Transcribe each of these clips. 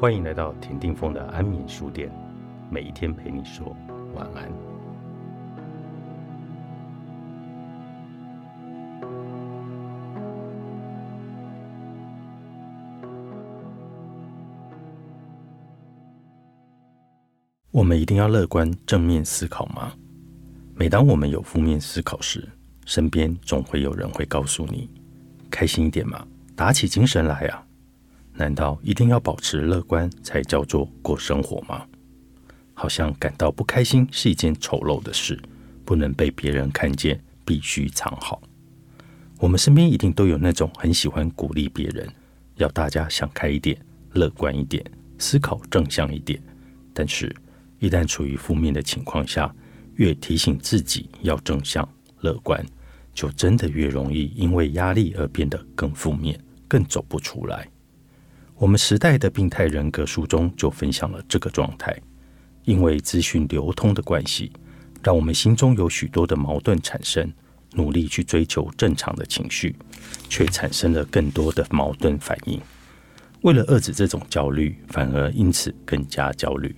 欢迎来到田定峰的安眠书店，每一天陪你说晚安。我们一定要乐观正面思考吗？每当我们有负面思考时，身边总会有人会告诉你：“开心一点嘛，打起精神来啊！”难道一定要保持乐观才叫做过生活吗？好像感到不开心是一件丑陋的事，不能被别人看见，必须藏好。我们身边一定都有那种很喜欢鼓励别人，要大家想开一点、乐观一点、思考正向一点。但是，一旦处于负面的情况下，越提醒自己要正向、乐观，就真的越容易因为压力而变得更负面，更走不出来。我们时代的病态人格书中就分享了这个状态，因为资讯流通的关系，让我们心中有许多的矛盾产生，努力去追求正常的情绪，却产生了更多的矛盾反应。为了遏制这种焦虑，反而因此更加焦虑。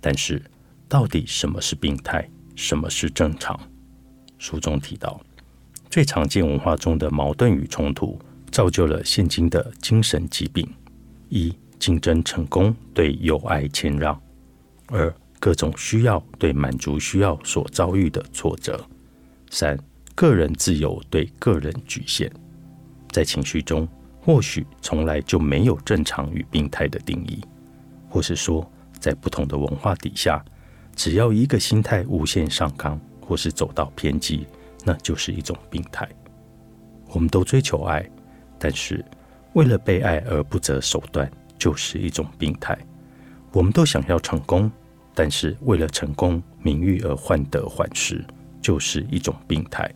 但是，到底什么是病态，什么是正常？书中提到，最常见文化中的矛盾与冲突，造就了现今的精神疾病。一、竞争成功对友爱谦让；二、各种需要对满足需要所遭遇的挫折；三、个人自由对个人局限。在情绪中，或许从来就没有正常与病态的定义，或是说，在不同的文化底下，只要一个心态无限上纲，或是走到偏激，那就是一种病态。我们都追求爱，但是。为了被爱而不择手段，就是一种病态。我们都想要成功，但是为了成功名誉而患得患失，就是一种病态。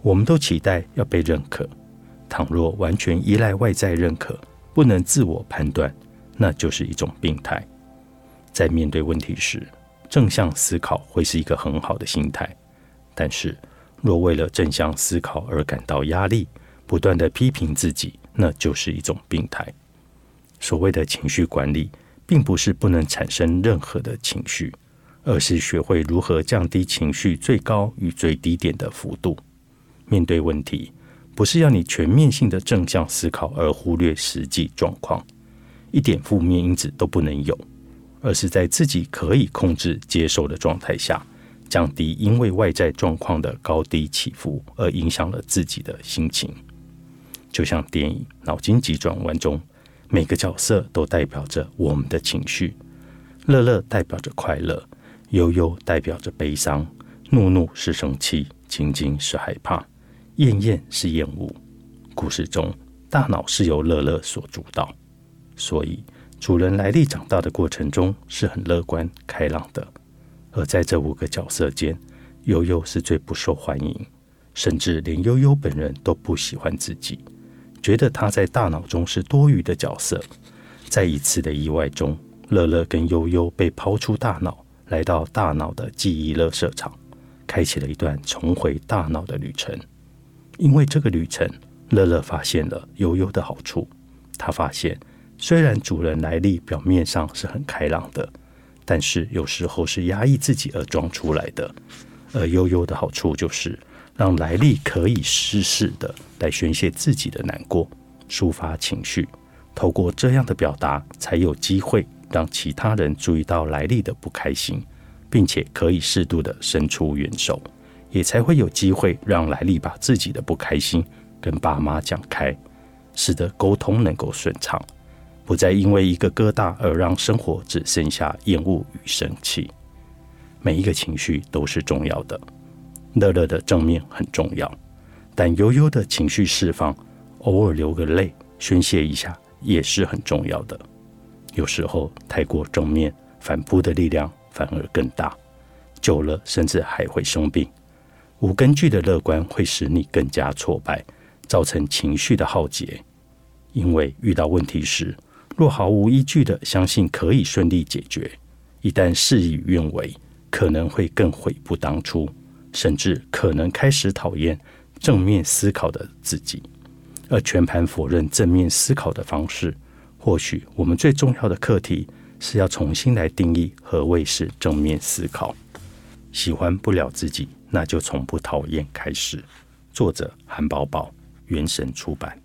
我们都期待要被认可，倘若完全依赖外在认可，不能自我判断，那就是一种病态。在面对问题时，正向思考会是一个很好的心态。但是，若为了正向思考而感到压力，不断的批评自己。那就是一种病态。所谓的情绪管理，并不是不能产生任何的情绪，而是学会如何降低情绪最高与最低点的幅度。面对问题，不是要你全面性的正向思考而忽略实际状况，一点负面因子都不能有，而是在自己可以控制、接受的状态下，降低因为外在状况的高低起伏而影响了自己的心情。就像电影《脑筋急转弯》中，每个角色都代表着我们的情绪。乐乐代表着快乐，悠悠代表着悲伤，怒怒是生气，惊惊是害怕，厌厌是厌恶。故事中，大脑是由乐乐所主导，所以主人来历长大的过程中是很乐观开朗的。而在这五个角色间，悠悠是最不受欢迎，甚至连悠悠本人都不喜欢自己。觉得他在大脑中是多余的角色。在一次的意外中，乐乐跟悠悠被抛出大脑，来到大脑的记忆乐色场，开启了一段重回大脑的旅程。因为这个旅程，乐乐发现了悠悠的好处。他发现，虽然主人来历表面上是很开朗的，但是有时候是压抑自己而装出来的。而悠悠的好处就是。让来历可以适时的来宣泄自己的难过，抒发情绪，透过这样的表达，才有机会让其他人注意到来历的不开心，并且可以适度的伸出援手，也才会有机会让来历把自己的不开心跟爸妈讲开，使得沟通能够顺畅，不再因为一个疙瘩而让生活只剩下厌恶与生气。每一个情绪都是重要的。乐乐的正面很重要，但悠悠的情绪释放，偶尔流个泪宣泄一下也是很重要的。有时候太过正面，反扑的力量反而更大，久了甚至还会生病。无根据的乐观会使你更加挫败，造成情绪的耗竭。因为遇到问题时，若毫无依据的相信可以顺利解决，一旦事与愿违，可能会更悔不当初。甚至可能开始讨厌正面思考的自己，而全盘否认正面思考的方式，或许我们最重要的课题是要重新来定义何谓是正面思考。喜欢不了自己，那就从不讨厌开始。作者：韩宝宝，原神出版。